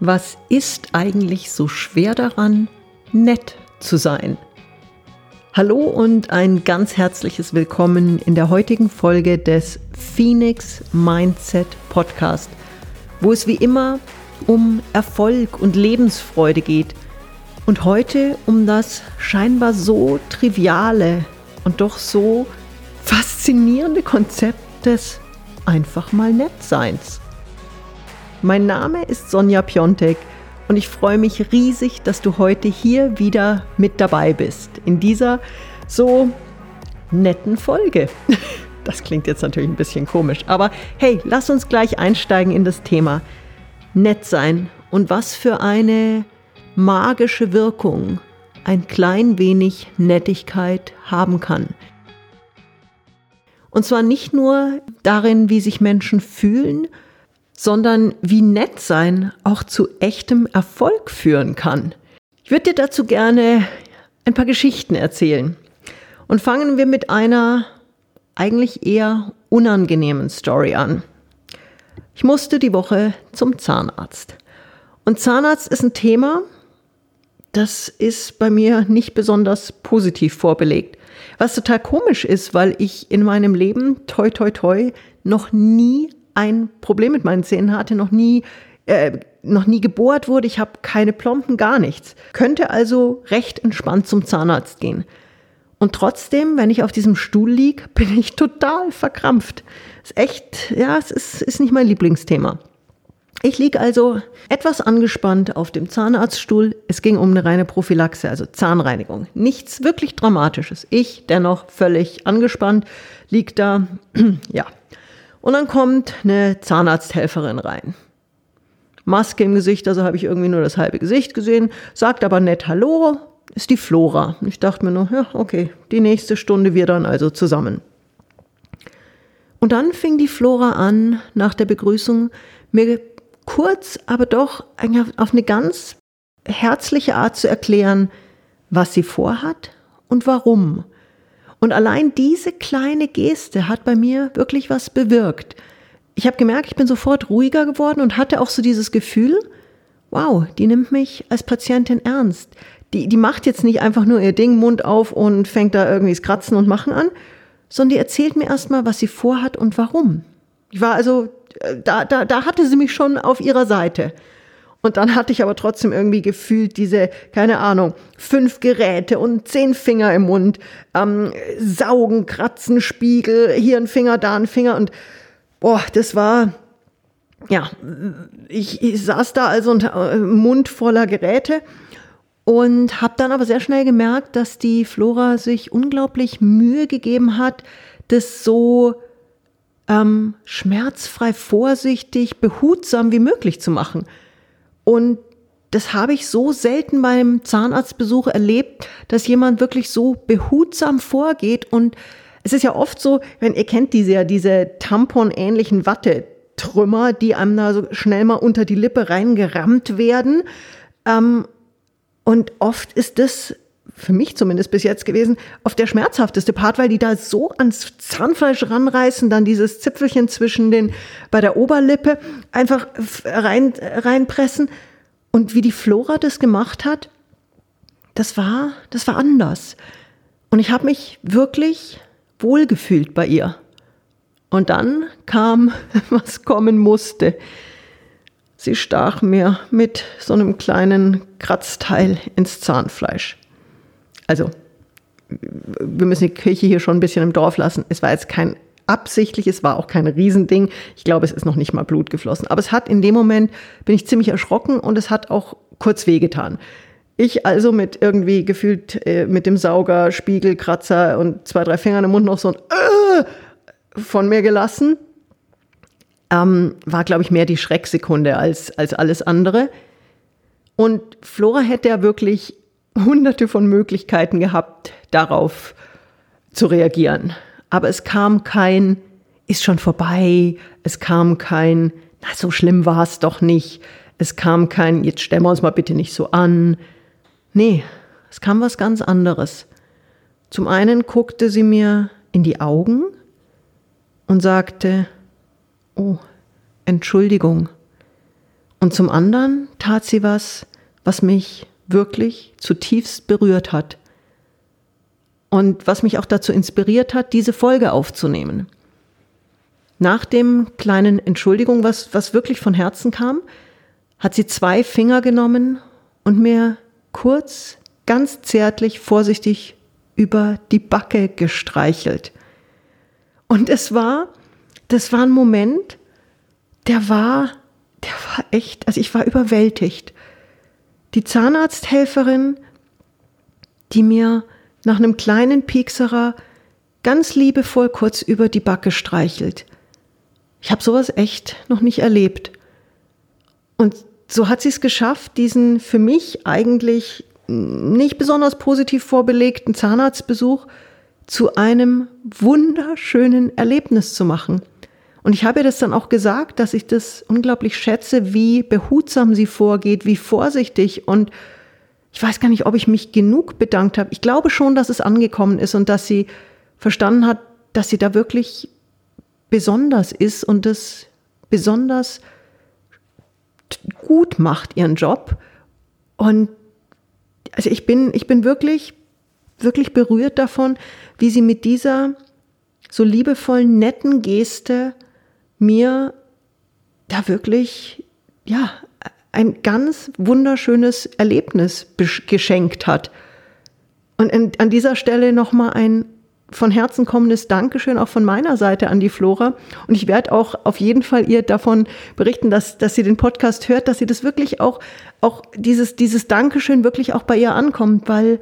Was ist eigentlich so schwer daran, nett zu sein? Hallo und ein ganz herzliches Willkommen in der heutigen Folge des Phoenix Mindset Podcast, wo es wie immer um Erfolg und Lebensfreude geht und heute um das scheinbar so triviale und doch so faszinierende Konzept des einfach mal Nettseins. Mein Name ist Sonja Piontek und ich freue mich riesig, dass du heute hier wieder mit dabei bist in dieser so netten Folge. Das klingt jetzt natürlich ein bisschen komisch, aber hey, lass uns gleich einsteigen in das Thema nett sein und was für eine magische Wirkung ein klein wenig Nettigkeit haben kann. Und zwar nicht nur darin, wie sich Menschen fühlen, sondern wie nett sein auch zu echtem Erfolg führen kann. Ich würde dir dazu gerne ein paar Geschichten erzählen. Und fangen wir mit einer eigentlich eher unangenehmen Story an. Ich musste die Woche zum Zahnarzt. Und Zahnarzt ist ein Thema, das ist bei mir nicht besonders positiv vorbelegt. Was total komisch ist, weil ich in meinem Leben, toi, toi, toi, noch nie ein Problem mit meinen Zähnen hatte, noch nie, äh, noch nie gebohrt wurde, ich habe keine Plomben, gar nichts. Könnte also recht entspannt zum Zahnarzt gehen. Und trotzdem, wenn ich auf diesem Stuhl lieg, bin ich total verkrampft. Ist echt, ja, es ist, ist nicht mein Lieblingsthema. Ich liege also etwas angespannt auf dem Zahnarztstuhl. Es ging um eine reine Prophylaxe, also Zahnreinigung. Nichts wirklich Dramatisches. Ich, dennoch völlig angespannt, lieg da. ja, und dann kommt eine Zahnarzthelferin rein. Maske im Gesicht, also habe ich irgendwie nur das halbe Gesicht gesehen, sagt aber nett Hallo, ist die Flora. Ich dachte mir nur, ja, okay, die nächste Stunde wir dann also zusammen. Und dann fing die Flora an, nach der Begrüßung mir kurz, aber doch auf eine ganz herzliche Art zu erklären, was sie vorhat und warum. Und allein diese kleine Geste hat bei mir wirklich was bewirkt. Ich habe gemerkt, ich bin sofort ruhiger geworden und hatte auch so dieses Gefühl, wow, die nimmt mich als Patientin ernst. Die, die macht jetzt nicht einfach nur ihr Ding, Mund auf und fängt da irgendwie das Kratzen und Machen an, sondern die erzählt mir erstmal, was sie vorhat und warum. Ich war also, äh, da, da, da hatte sie mich schon auf ihrer Seite. Und dann hatte ich aber trotzdem irgendwie gefühlt diese, keine Ahnung, fünf Geräte und zehn Finger im Mund, ähm, Saugen, Kratzen, Spiegel, hier ein Finger, da ein Finger und boah, das war, ja, ich, ich saß da also unter äh, Mund voller Geräte und habe dann aber sehr schnell gemerkt, dass die Flora sich unglaublich Mühe gegeben hat, das so ähm, schmerzfrei, vorsichtig, behutsam wie möglich zu machen. Und das habe ich so selten beim Zahnarztbesuch erlebt, dass jemand wirklich so behutsam vorgeht. Und es ist ja oft so, wenn ihr kennt diese ja, diese Tampon-ähnlichen Wattetrümmer, die einem da so schnell mal unter die Lippe reingerammt werden. Ähm, und oft ist das für mich zumindest bis jetzt gewesen, oft der schmerzhafteste Part, weil die da so ans Zahnfleisch ranreißen, dann dieses Zipfelchen zwischen den, bei der Oberlippe einfach rein, reinpressen. Und wie die Flora das gemacht hat, das war, das war anders. Und ich habe mich wirklich wohlgefühlt bei ihr. Und dann kam, was kommen musste. Sie stach mir mit so einem kleinen Kratzteil ins Zahnfleisch. Also, wir müssen die Kirche hier schon ein bisschen im Dorf lassen. Es war jetzt kein absichtlich, es war auch kein Riesending. Ich glaube, es ist noch nicht mal Blut geflossen. Aber es hat in dem Moment, bin ich ziemlich erschrocken und es hat auch kurz wehgetan. Ich also mit irgendwie gefühlt äh, mit dem Sauger, Spiegel, Kratzer und zwei, drei Fingern im Mund noch so ein äh, von mir gelassen. Ähm, war, glaube ich, mehr die Schrecksekunde als, als alles andere. Und Flora hätte ja wirklich hunderte von Möglichkeiten gehabt, darauf zu reagieren. Aber es kam kein, ist schon vorbei, es kam kein, na, so schlimm war es doch nicht, es kam kein, jetzt stellen wir uns mal bitte nicht so an. Nee, es kam was ganz anderes. Zum einen guckte sie mir in die Augen und sagte, oh, Entschuldigung. Und zum anderen tat sie was, was mich wirklich zutiefst berührt hat. Und was mich auch dazu inspiriert hat, diese Folge aufzunehmen. Nach dem kleinen Entschuldigung, was, was wirklich von Herzen kam, hat sie zwei Finger genommen und mir kurz, ganz zärtlich, vorsichtig über die Backe gestreichelt. Und es war, das war ein Moment, der war, der war echt, also ich war überwältigt. Die Zahnarzthelferin, die mir nach einem kleinen Piekserer ganz liebevoll kurz über die Backe streichelt. Ich habe sowas echt noch nicht erlebt. Und so hat sie es geschafft, diesen für mich eigentlich nicht besonders positiv vorbelegten Zahnarztbesuch zu einem wunderschönen Erlebnis zu machen. Und ich habe ihr das dann auch gesagt, dass ich das unglaublich schätze, wie behutsam sie vorgeht, wie vorsichtig. Und ich weiß gar nicht, ob ich mich genug bedankt habe. Ich glaube schon, dass es angekommen ist und dass sie verstanden hat, dass sie da wirklich besonders ist und das besonders gut macht, ihren Job. Und also ich bin, ich bin wirklich, wirklich berührt davon, wie sie mit dieser so liebevollen, netten Geste mir da wirklich, ja, ein ganz wunderschönes Erlebnis geschenkt hat. Und an dieser Stelle nochmal ein von Herzen kommendes Dankeschön auch von meiner Seite an die Flora. Und ich werde auch auf jeden Fall ihr davon berichten, dass, dass sie den Podcast hört, dass sie das wirklich auch, auch dieses, dieses Dankeschön wirklich auch bei ihr ankommt, weil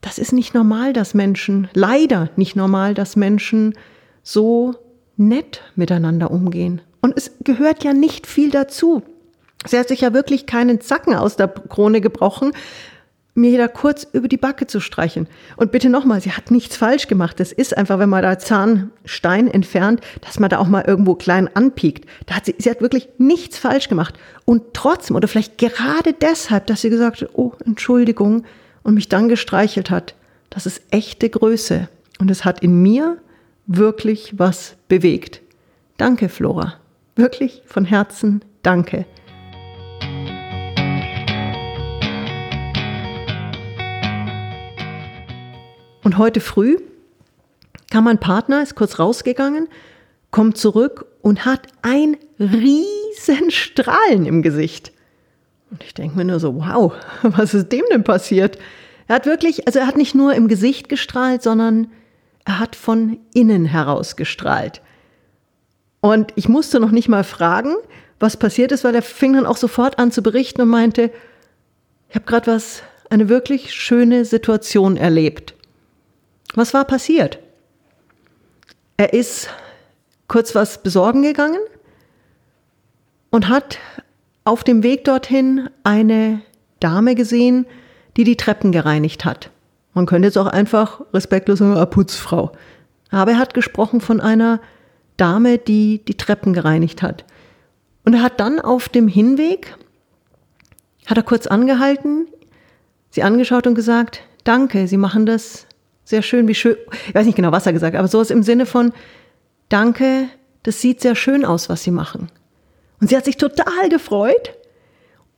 das ist nicht normal, dass Menschen, leider nicht normal, dass Menschen so nett miteinander umgehen. Und es gehört ja nicht viel dazu. Sie hat sich ja wirklich keinen Zacken aus der Krone gebrochen, mir da kurz über die Backe zu streichen. Und bitte nochmal, sie hat nichts falsch gemacht. Das ist einfach, wenn man da Zahnstein entfernt, dass man da auch mal irgendwo klein anpiekt. Da hat sie, sie hat wirklich nichts falsch gemacht. Und trotzdem, oder vielleicht gerade deshalb, dass sie gesagt hat, oh, Entschuldigung, und mich dann gestreichelt hat, das ist echte Größe. Und es hat in mir wirklich was bewegt. Danke, Flora. Wirklich von Herzen danke. Und heute früh kam mein Partner, ist kurz rausgegangen, kommt zurück und hat ein riesen Strahlen im Gesicht. Und ich denke mir nur so, wow, was ist dem denn passiert? Er hat wirklich, also er hat nicht nur im Gesicht gestrahlt, sondern er hat von innen heraus gestrahlt. Und ich musste noch nicht mal fragen, was passiert ist, weil er fing dann auch sofort an zu berichten und meinte, ich habe gerade was, eine wirklich schöne Situation erlebt. Was war passiert? Er ist kurz was besorgen gegangen und hat auf dem Weg dorthin eine Dame gesehen, die die Treppen gereinigt hat. Man könnte jetzt auch einfach respektlos sagen, eine Putzfrau. Aber er hat gesprochen von einer Dame, die die Treppen gereinigt hat. Und er hat dann auf dem Hinweg, hat er kurz angehalten, sie angeschaut und gesagt, danke, Sie machen das sehr schön, wie schön, ich weiß nicht genau, was er gesagt hat, aber sowas im Sinne von, danke, das sieht sehr schön aus, was Sie machen. Und sie hat sich total gefreut.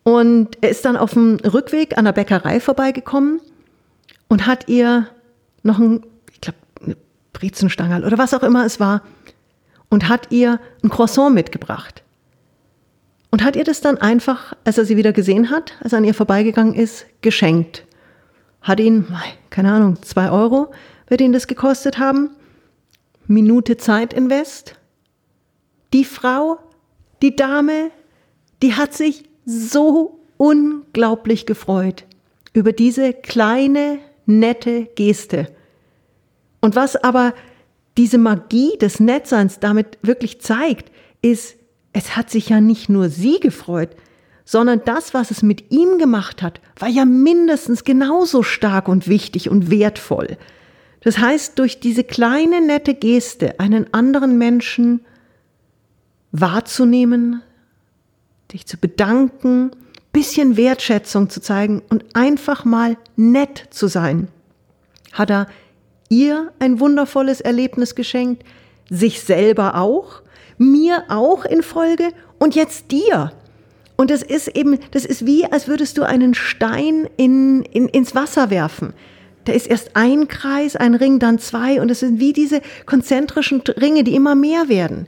Und er ist dann auf dem Rückweg an der Bäckerei vorbeigekommen und hat ihr noch ein, ich glaube, eine Brezenstangerl oder was auch immer es war, und hat ihr ein Croissant mitgebracht. Und hat ihr das dann einfach, als er sie wieder gesehen hat, als er an ihr vorbeigegangen ist, geschenkt hat ihn, keine Ahnung, zwei Euro wird ihn das gekostet haben. Minute Zeit invest. Die Frau, die Dame, die hat sich so unglaublich gefreut über diese kleine, nette Geste. Und was aber diese Magie des Nettseins damit wirklich zeigt, ist, es hat sich ja nicht nur sie gefreut, sondern das, was es mit ihm gemacht hat, war ja mindestens genauso stark und wichtig und wertvoll. Das heißt, durch diese kleine nette Geste einen anderen Menschen wahrzunehmen, dich zu bedanken, bisschen Wertschätzung zu zeigen und einfach mal nett zu sein, hat er ihr ein wundervolles Erlebnis geschenkt, sich selber auch, mir auch in Folge und jetzt dir. Und das ist eben, das ist wie, als würdest du einen Stein in, in, ins Wasser werfen. Da ist erst ein Kreis, ein Ring, dann zwei und es sind wie diese konzentrischen Ringe, die immer mehr werden.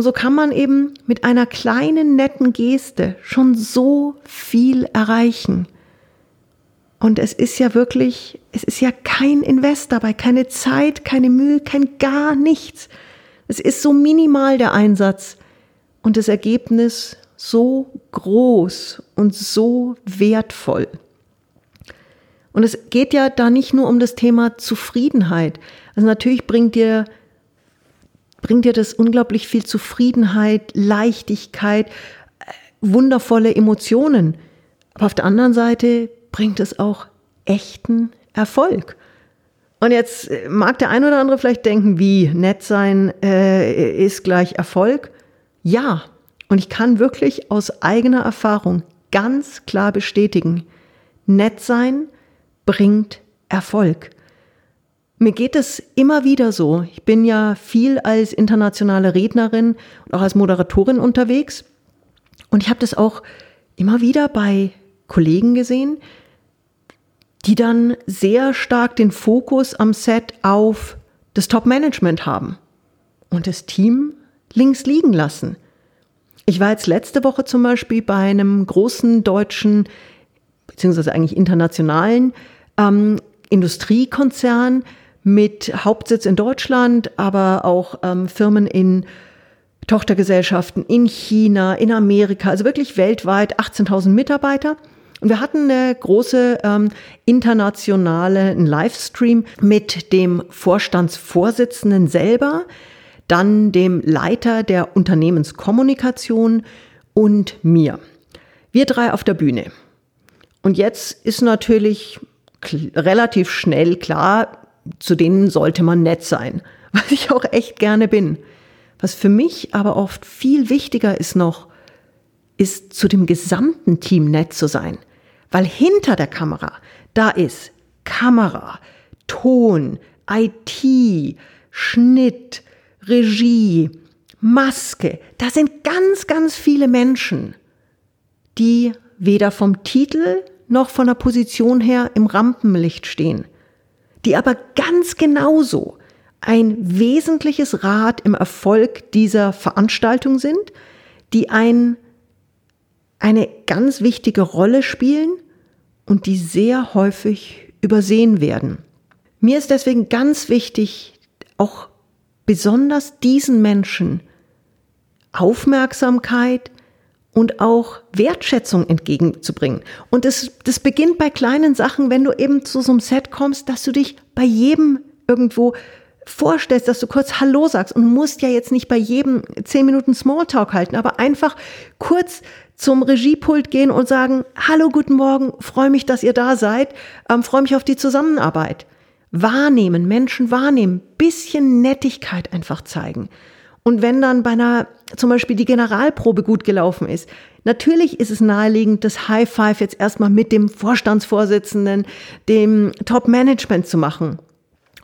Und so kann man eben mit einer kleinen, netten Geste schon so viel erreichen. Und es ist ja wirklich, es ist ja kein Invest dabei, keine Zeit, keine Mühe, kein gar nichts. Es ist so minimal der Einsatz und das Ergebnis so groß und so wertvoll. Und es geht ja da nicht nur um das Thema Zufriedenheit. Also natürlich bringt dir, bringt dir das unglaublich viel Zufriedenheit, Leichtigkeit, äh, wundervolle Emotionen. Aber auf der anderen Seite bringt es auch echten Erfolg. Und jetzt äh, mag der ein oder andere vielleicht denken, wie nett sein äh, ist gleich Erfolg. Ja, und ich kann wirklich aus eigener Erfahrung ganz klar bestätigen, nett sein bringt Erfolg. Mir geht es immer wieder so. Ich bin ja viel als internationale Rednerin und auch als Moderatorin unterwegs. Und ich habe das auch immer wieder bei Kollegen gesehen, die dann sehr stark den Fokus am Set auf das Top-Management haben und das Team links liegen lassen. Ich war jetzt letzte Woche zum Beispiel bei einem großen deutschen, beziehungsweise eigentlich internationalen ähm, Industriekonzern mit Hauptsitz in Deutschland, aber auch ähm, Firmen in Tochtergesellschaften in China, in Amerika, also wirklich weltweit 18.000 Mitarbeiter. Und wir hatten eine große ähm, internationale Livestream mit dem Vorstandsvorsitzenden selber, dann dem Leiter der Unternehmenskommunikation und mir. Wir drei auf der Bühne. Und jetzt ist natürlich relativ schnell klar, zu denen sollte man nett sein, was ich auch echt gerne bin. Was für mich aber oft viel wichtiger ist noch, ist zu dem gesamten Team nett zu sein. Weil hinter der Kamera, da ist Kamera, Ton, IT, Schnitt, Regie, Maske. Da sind ganz, ganz viele Menschen, die weder vom Titel noch von der Position her im Rampenlicht stehen, die aber ganz genauso ein wesentliches Rad im Erfolg dieser Veranstaltung sind, die ein eine ganz wichtige Rolle spielen und die sehr häufig übersehen werden. Mir ist deswegen ganz wichtig, auch besonders diesen Menschen Aufmerksamkeit und auch Wertschätzung entgegenzubringen. Und das, das beginnt bei kleinen Sachen, wenn du eben zu so einem Set kommst, dass du dich bei jedem irgendwo vorstellst, dass du kurz Hallo sagst und musst ja jetzt nicht bei jedem zehn Minuten Smalltalk halten, aber einfach kurz zum Regiepult gehen und sagen, Hallo, guten Morgen, freue mich, dass ihr da seid, ähm, freue mich auf die Zusammenarbeit. Wahrnehmen, Menschen wahrnehmen, bisschen Nettigkeit einfach zeigen. Und wenn dann bei einer, zum Beispiel die Generalprobe gut gelaufen ist, natürlich ist es naheliegend, das High Five jetzt erstmal mit dem Vorstandsvorsitzenden, dem Top-Management zu machen.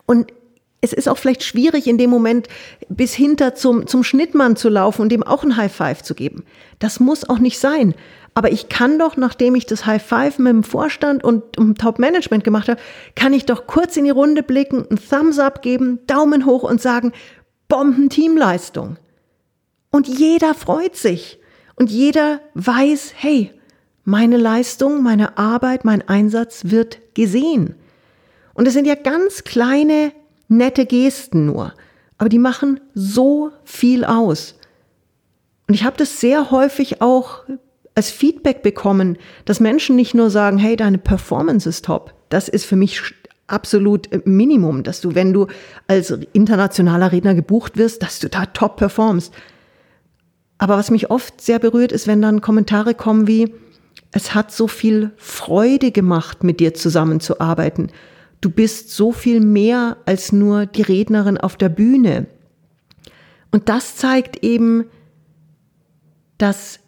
Und es ist auch vielleicht schwierig, in dem Moment bis hinter zum, zum Schnittmann zu laufen und dem auch ein High Five zu geben. Das muss auch nicht sein. Aber ich kann doch, nachdem ich das High Five mit dem Vorstand und dem Top Management gemacht habe, kann ich doch kurz in die Runde blicken, ein Thumbs up geben, Daumen hoch und sagen, Bomben-Teamleistung. Und jeder freut sich. Und jeder weiß, hey, meine Leistung, meine Arbeit, mein Einsatz wird gesehen. Und es sind ja ganz kleine nette Gesten nur, aber die machen so viel aus. Und ich habe das sehr häufig auch als Feedback bekommen, dass Menschen nicht nur sagen, hey, deine Performance ist top. Das ist für mich absolut äh, Minimum, dass du, wenn du als internationaler Redner gebucht wirst, dass du da top performst. Aber was mich oft sehr berührt, ist, wenn dann Kommentare kommen wie, es hat so viel Freude gemacht, mit dir zusammenzuarbeiten. Du bist so viel mehr als nur die Rednerin auf der Bühne. Und das zeigt eben, dass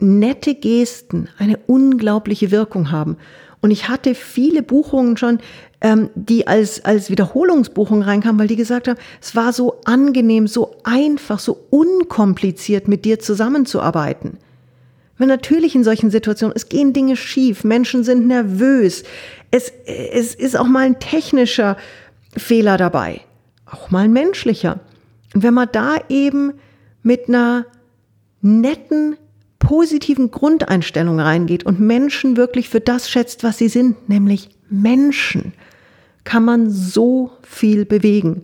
nette Gesten eine unglaubliche Wirkung haben. Und ich hatte viele Buchungen schon, ähm, die als, als Wiederholungsbuchung reinkamen, weil die gesagt haben, es war so angenehm, so einfach, so unkompliziert mit dir zusammenzuarbeiten. Weil natürlich in solchen Situationen, es gehen Dinge schief, Menschen sind nervös, es, es ist auch mal ein technischer Fehler dabei, auch mal ein menschlicher. Und wenn man da eben mit einer netten, positiven Grundeinstellung reingeht und Menschen wirklich für das schätzt, was sie sind, nämlich Menschen, kann man so viel bewegen.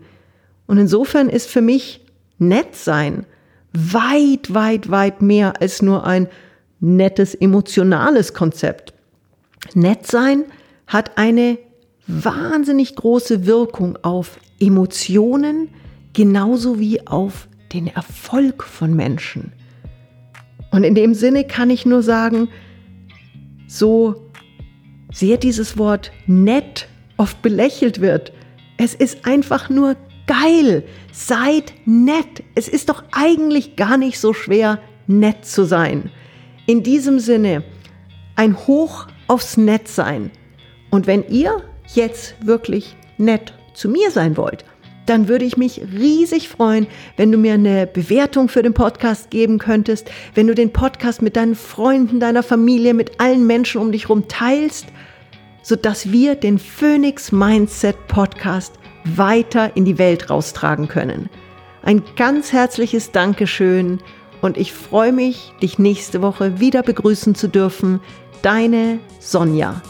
Und insofern ist für mich nett sein weit, weit, weit mehr als nur ein nettes emotionales Konzept. Nett sein hat eine wahnsinnig große Wirkung auf Emotionen, genauso wie auf den Erfolg von Menschen. Und in dem Sinne kann ich nur sagen, so sehr dieses Wort nett oft belächelt wird, es ist einfach nur geil. Seid nett. Es ist doch eigentlich gar nicht so schwer, nett zu sein. In diesem Sinne, ein Hoch aufs Nettsein. Und wenn ihr jetzt wirklich nett zu mir sein wollt, dann würde ich mich riesig freuen, wenn du mir eine Bewertung für den Podcast geben könntest, wenn du den Podcast mit deinen Freunden, deiner Familie, mit allen Menschen um dich herum teilst, sodass wir den Phoenix Mindset Podcast weiter in die Welt raustragen können. Ein ganz herzliches Dankeschön und ich freue mich, dich nächste Woche wieder begrüßen zu dürfen. Deine Sonja.